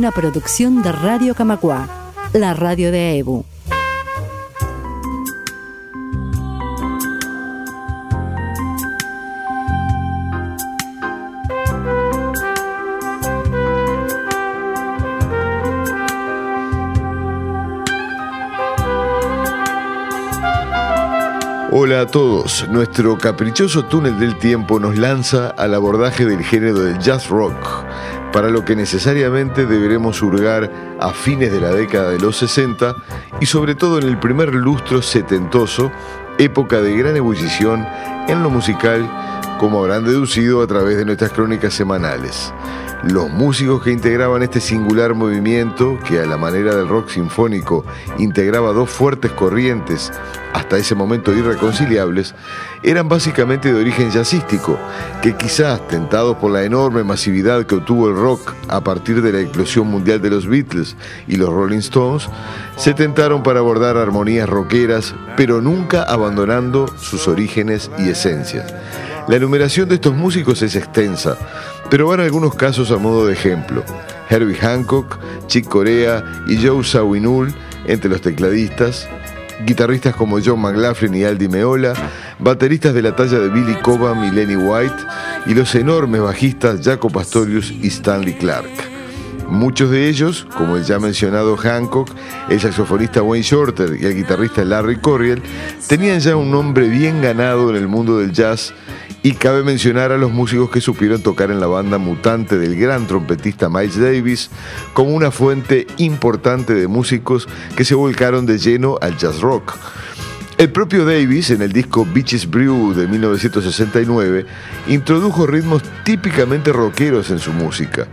Una producción de Radio Camacua, la radio de EBU. Hola a todos, nuestro caprichoso túnel del tiempo nos lanza al abordaje del género del jazz rock, para lo que necesariamente deberemos hurgar a fines de la década de los 60 y sobre todo en el primer lustro setentoso, época de gran ebullición en lo musical, como habrán deducido a través de nuestras crónicas semanales. Los músicos que integraban este singular movimiento, que a la manera del rock sinfónico integraba dos fuertes corrientes, hasta ese momento irreconciliables, eran básicamente de origen jazzístico, que quizás, tentados por la enorme masividad que obtuvo el rock a partir de la explosión mundial de los Beatles y los Rolling Stones, se tentaron para abordar armonías rockeras, pero nunca abandonando sus orígenes y esencias. La enumeración de estos músicos es extensa, pero van algunos casos a modo de ejemplo. Herbie Hancock, Chick Corea y Joe Zawinul entre los tecladistas, guitarristas como John McLaughlin y Aldi Meola, bateristas de la talla de Billy Cobham y Lenny White, y los enormes bajistas Jaco Pastorius y Stanley Clark. Muchos de ellos, como el ya mencionado Hancock, el saxofonista Wayne Shorter y el guitarrista Larry Coryell, tenían ya un nombre bien ganado en el mundo del jazz y cabe mencionar a los músicos que supieron tocar en la banda mutante del gran trompetista Miles Davis como una fuente importante de músicos que se volcaron de lleno al jazz rock. El propio Davis, en el disco Beaches Brew de 1969, introdujo ritmos típicamente rockeros en su música.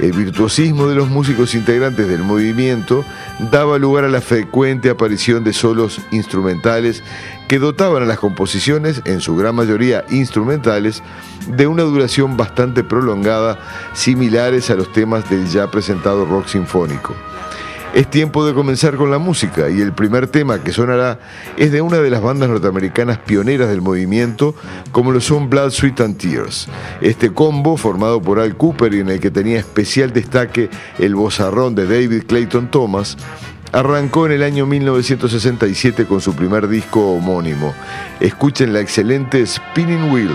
El virtuosismo de los músicos integrantes del movimiento daba lugar a la frecuente aparición de solos instrumentales que dotaban a las composiciones, en su gran mayoría instrumentales, de una duración bastante prolongada, similares a los temas del ya presentado rock sinfónico. Es tiempo de comenzar con la música y el primer tema que sonará es de una de las bandas norteamericanas pioneras del movimiento, como lo son Blood, Sweat and Tears. Este combo, formado por Al Cooper y en el que tenía especial destaque el bozarrón de David Clayton Thomas, arrancó en el año 1967 con su primer disco homónimo. Escuchen la excelente Spinning Wheel.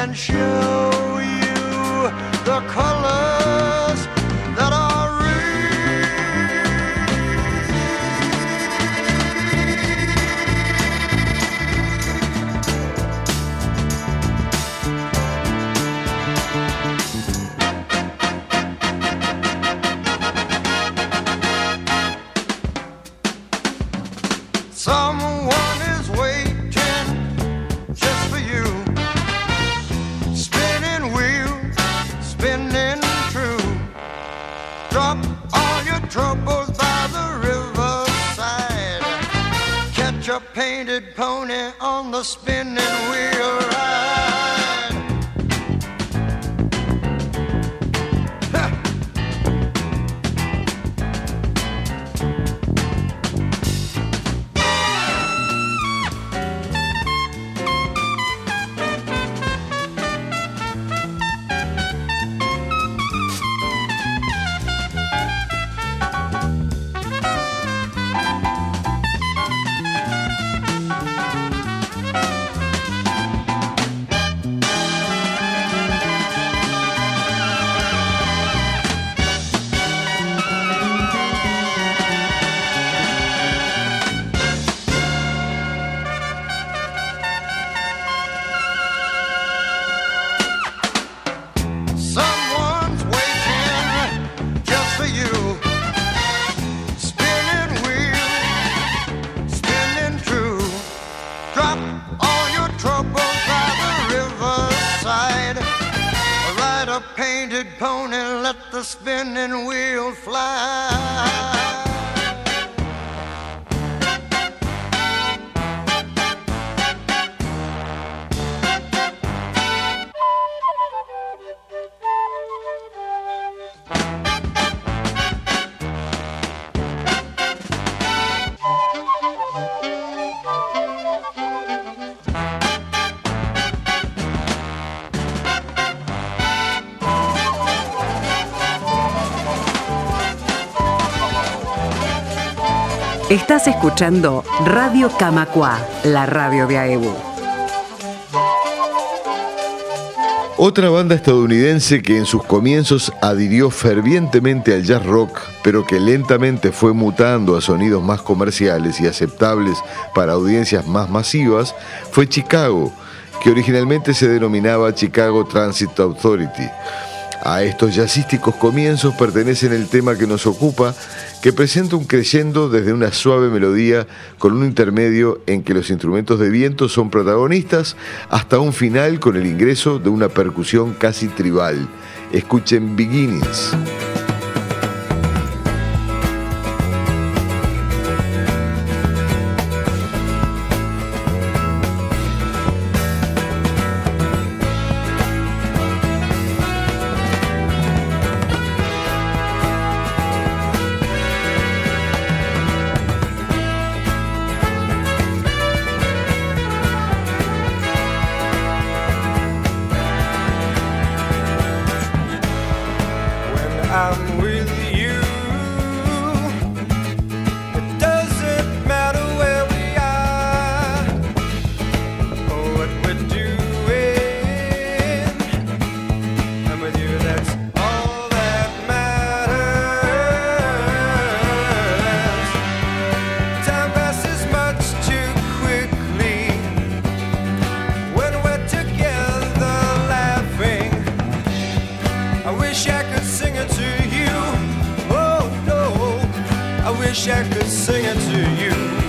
and show you the color. Estás escuchando Radio Camacua, la radio de AEBU. Otra banda estadounidense que en sus comienzos adhirió fervientemente al jazz rock, pero que lentamente fue mutando a sonidos más comerciales y aceptables para audiencias más masivas, fue Chicago, que originalmente se denominaba Chicago Transit Authority. A estos jazzísticos comienzos pertenecen el tema que nos ocupa, que presenta un creyendo desde una suave melodía con un intermedio en que los instrumentos de viento son protagonistas, hasta un final con el ingreso de una percusión casi tribal. Escuchen Beginnings. I could sing it to you.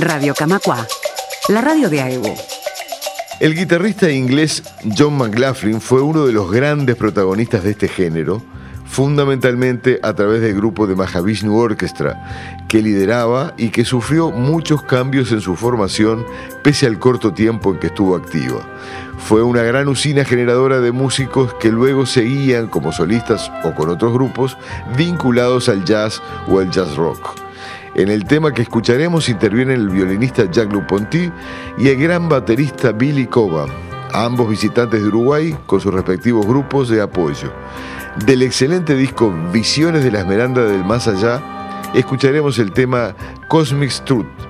Radio Camacua, la radio de AEBU. El guitarrista inglés John McLaughlin fue uno de los grandes protagonistas de este género, fundamentalmente a través del grupo de Mahavishnu Orchestra, que lideraba y que sufrió muchos cambios en su formación pese al corto tiempo en que estuvo activa. Fue una gran usina generadora de músicos que luego seguían como solistas o con otros grupos vinculados al jazz o al jazz rock. En el tema que escucharemos intervienen el violinista Jacques Luponty y el gran baterista Billy Cova, ambos visitantes de Uruguay con sus respectivos grupos de apoyo. Del excelente disco Visiones de la Esmeralda del Más Allá, escucharemos el tema Cosmic Truth.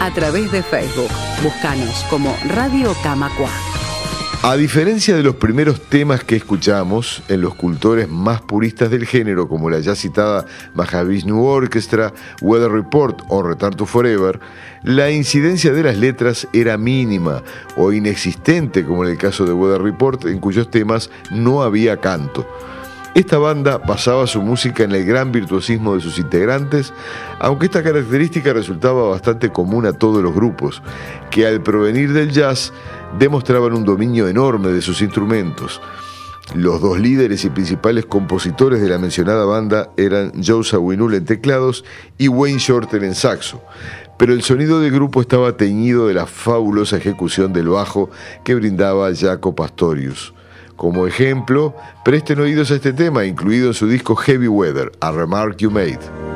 A través de Facebook. Búscanos como Radio Camacua. A diferencia de los primeros temas que escuchamos en los cultores más puristas del género, como la ya citada Mahavishnu Orchestra, Weather Report o Return to Forever, la incidencia de las letras era mínima o inexistente, como en el caso de Weather Report, en cuyos temas no había canto. Esta banda basaba su música en el gran virtuosismo de sus integrantes, aunque esta característica resultaba bastante común a todos los grupos, que al provenir del jazz demostraban un dominio enorme de sus instrumentos. Los dos líderes y principales compositores de la mencionada banda eran Joe Zawinul en teclados y Wayne Shorter en saxo, pero el sonido del grupo estaba teñido de la fabulosa ejecución del bajo que brindaba Jaco Pastorius. Como ejemplo, presten oídos a este tema incluido en su disco Heavy Weather, A Remark You Made.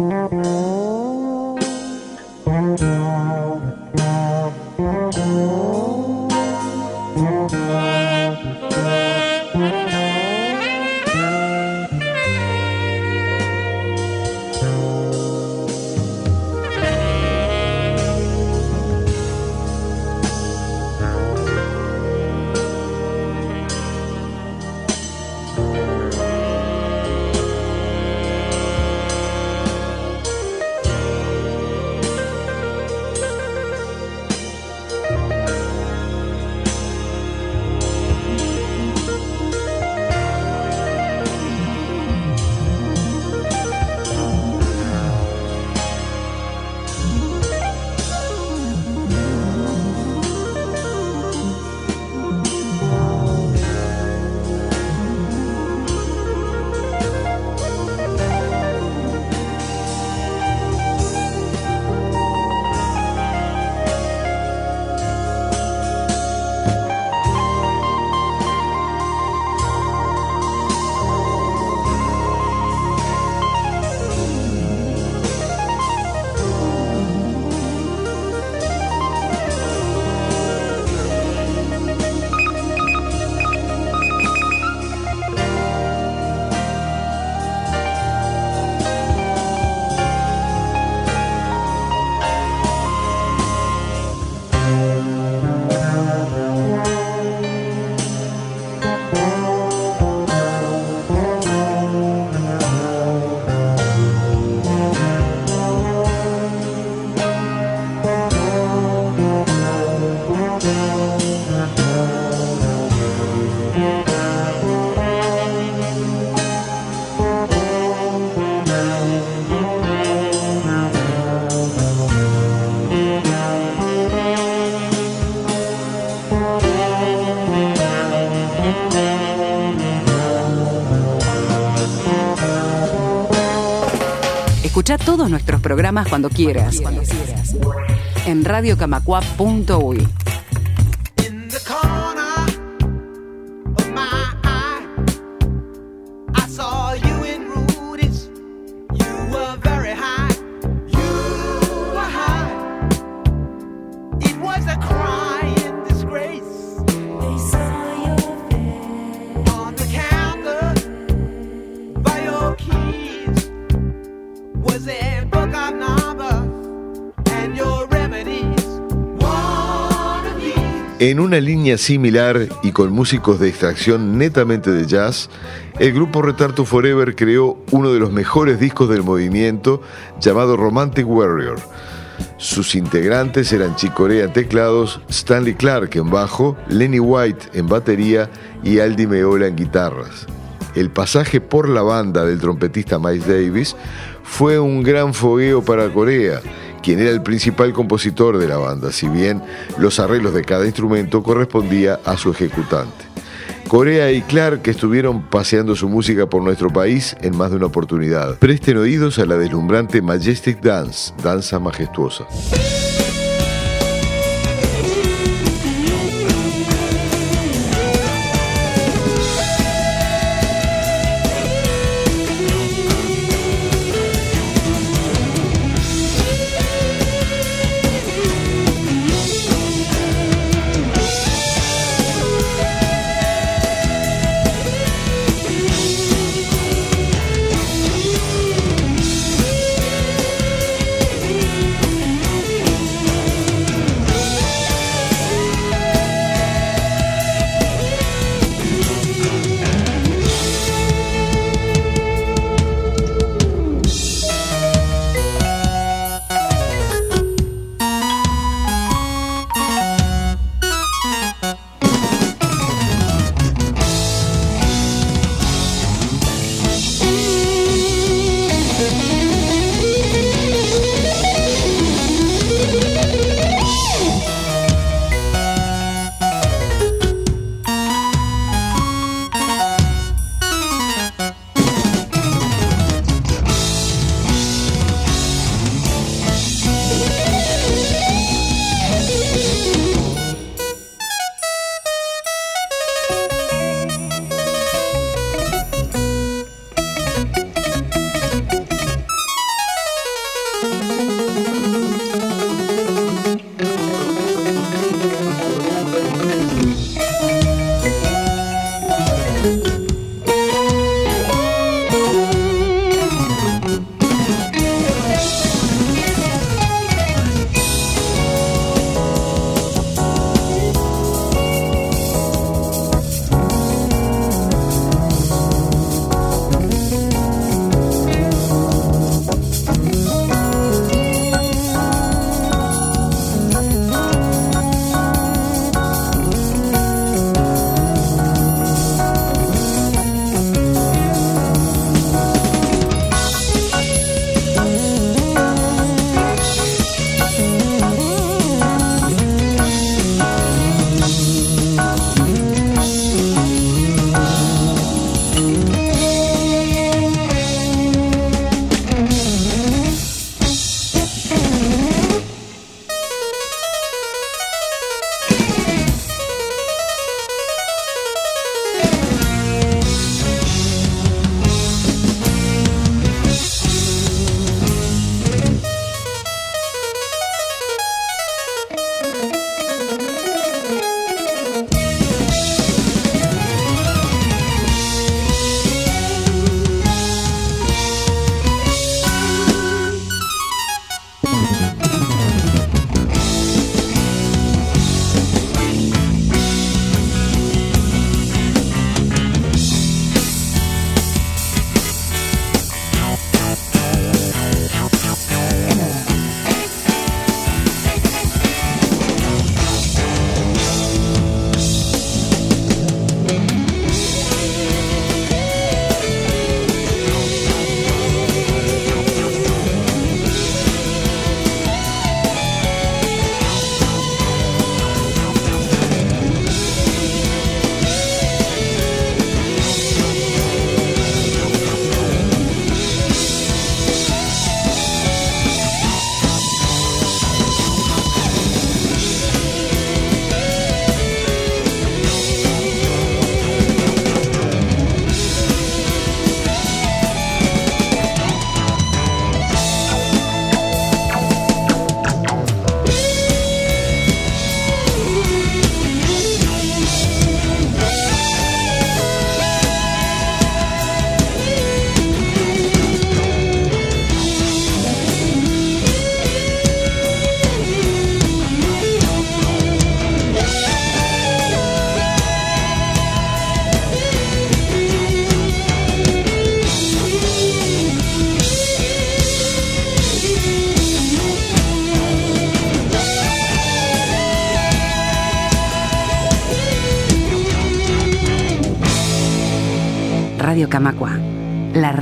Mm-hmm. Todos nuestros programas cuando quieras. Cuando quieras. En. En una línea similar y con músicos de extracción netamente de jazz, el grupo Retardo Forever creó uno de los mejores discos del movimiento llamado Romantic Warrior. Sus integrantes eran Chick Corea en teclados, Stanley Clark en bajo, Lenny White en batería y Aldi Meola en guitarras. El pasaje por la banda del trompetista Miles Davis fue un gran fogueo para Corea, quien era el principal compositor de la banda, si bien los arreglos de cada instrumento correspondía a su ejecutante. Corea y Clark estuvieron paseando su música por nuestro país en más de una oportunidad. Presten oídos a la deslumbrante Majestic Dance, danza majestuosa.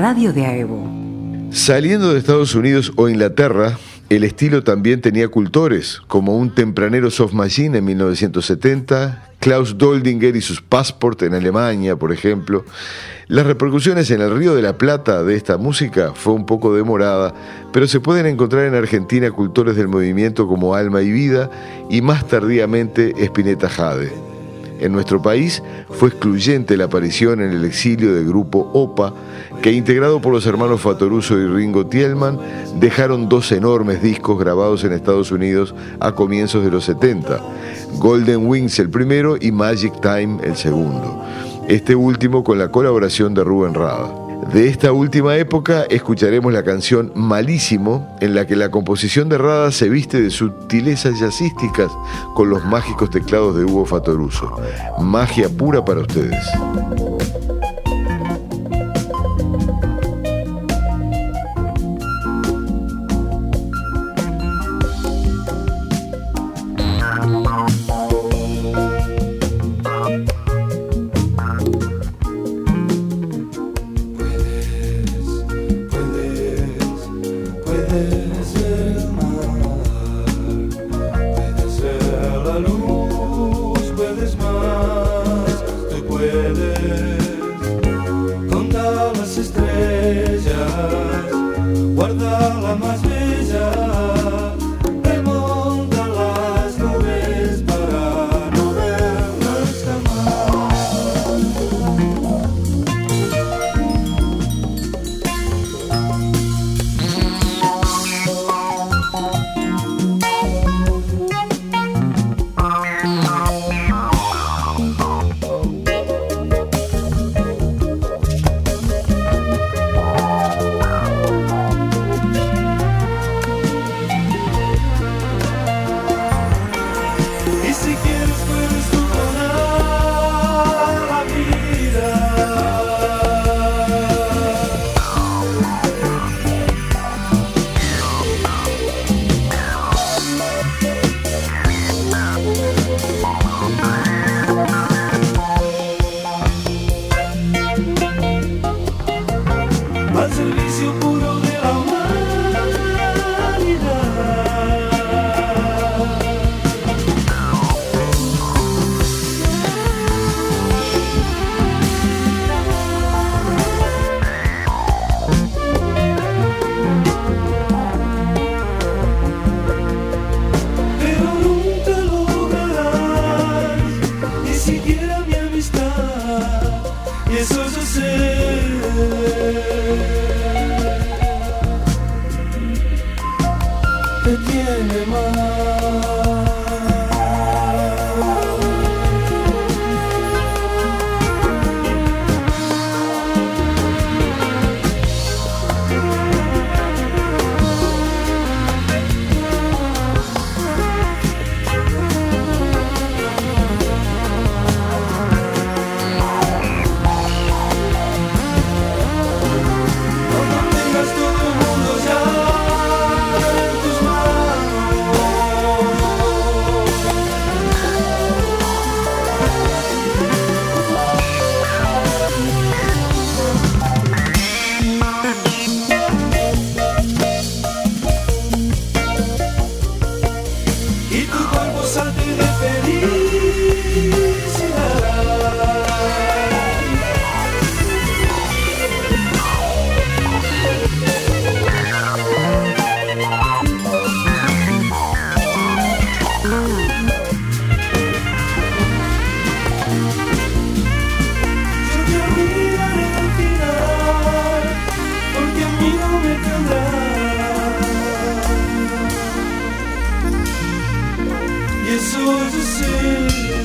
Radio de AEBU. Saliendo de Estados Unidos o Inglaterra, el estilo también tenía cultores, como un tempranero soft machine en 1970, Klaus Doldinger y sus Passport en Alemania, por ejemplo. Las repercusiones en el Río de la Plata de esta música fue un poco demorada, pero se pueden encontrar en Argentina cultores del movimiento como Alma y Vida y más tardíamente Spinetta Jade. En nuestro país fue excluyente la aparición en el exilio del grupo OPA, que integrado por los hermanos Fatoruso y Ringo Tielman, dejaron dos enormes discos grabados en Estados Unidos a comienzos de los 70, Golden Wings el primero y Magic Time el segundo, este último con la colaboración de Rubén Rada. De esta última época escucharemos la canción Malísimo, en la que la composición de Rada se viste de sutilezas jazzísticas con los mágicos teclados de Hugo Fatoruso. Magia pura para ustedes.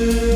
you.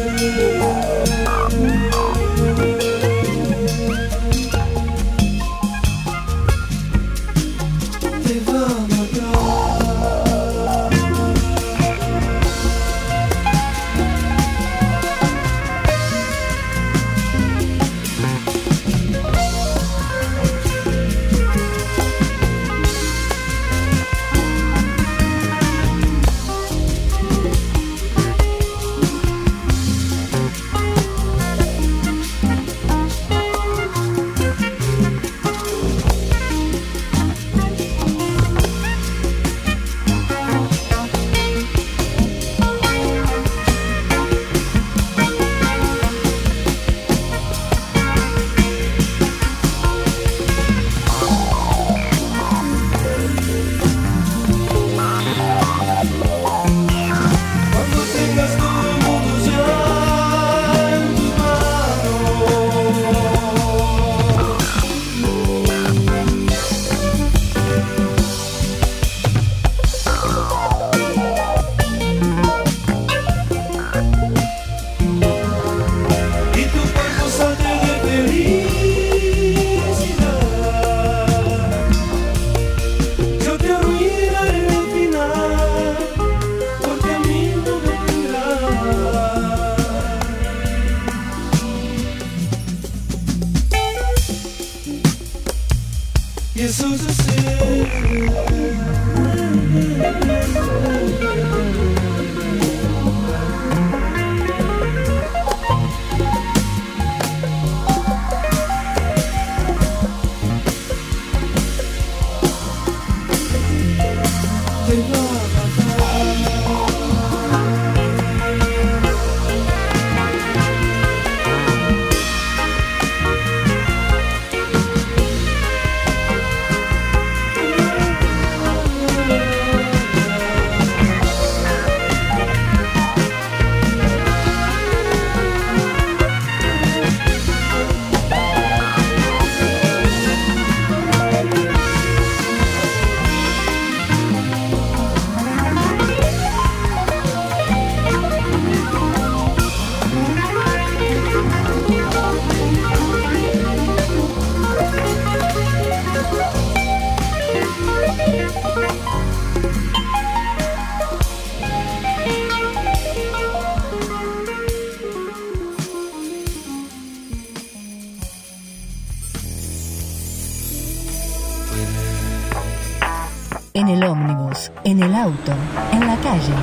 En el ómnibus, en el auto, en la calle.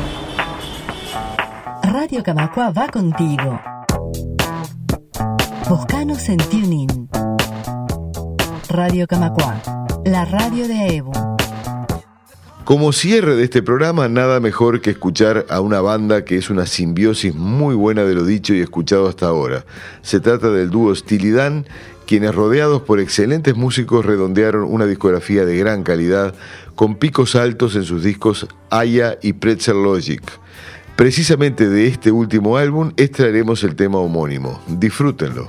Radio Camacua va contigo. Buscanos en TuneIn. Radio Camacua, la radio de AEBU. Como cierre de este programa, nada mejor que escuchar a una banda que es una simbiosis muy buena de lo dicho y escuchado hasta ahora. Se trata del dúo Stilidán, quienes rodeados por excelentes músicos redondearon una discografía de gran calidad, con picos altos en sus discos Aya y Pretzel Logic. Precisamente de este último álbum extraeremos el tema homónimo. Disfrútenlo.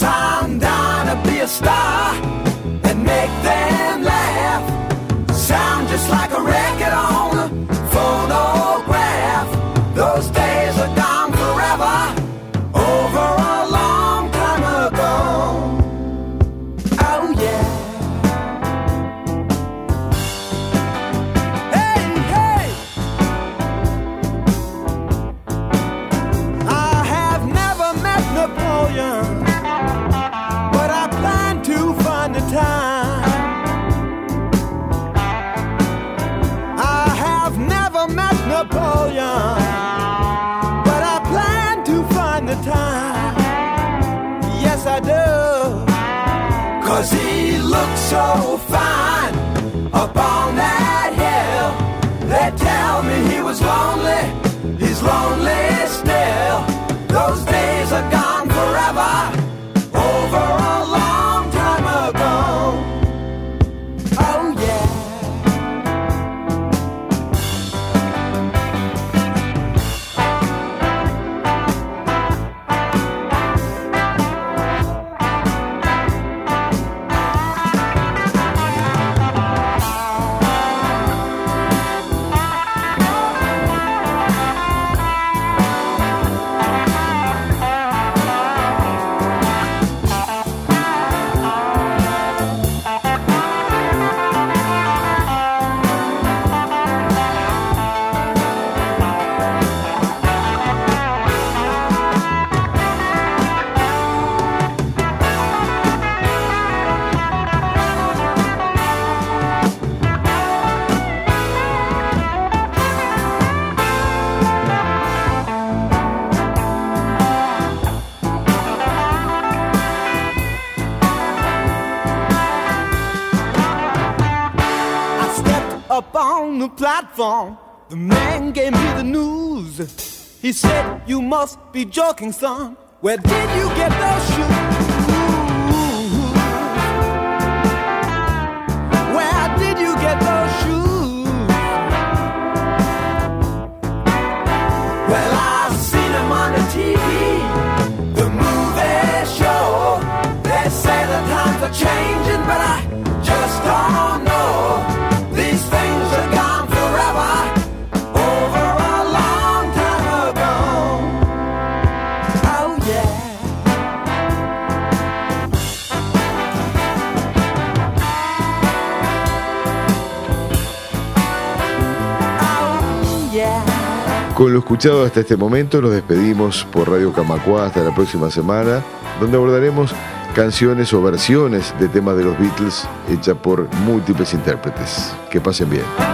Yes, The man gave me the news. He said, You must be joking, son. Where did you get those shoes? Con lo escuchado hasta este momento nos despedimos por Radio Camacua hasta la próxima semana, donde abordaremos canciones o versiones de temas de los Beatles hechas por múltiples intérpretes. Que pasen bien.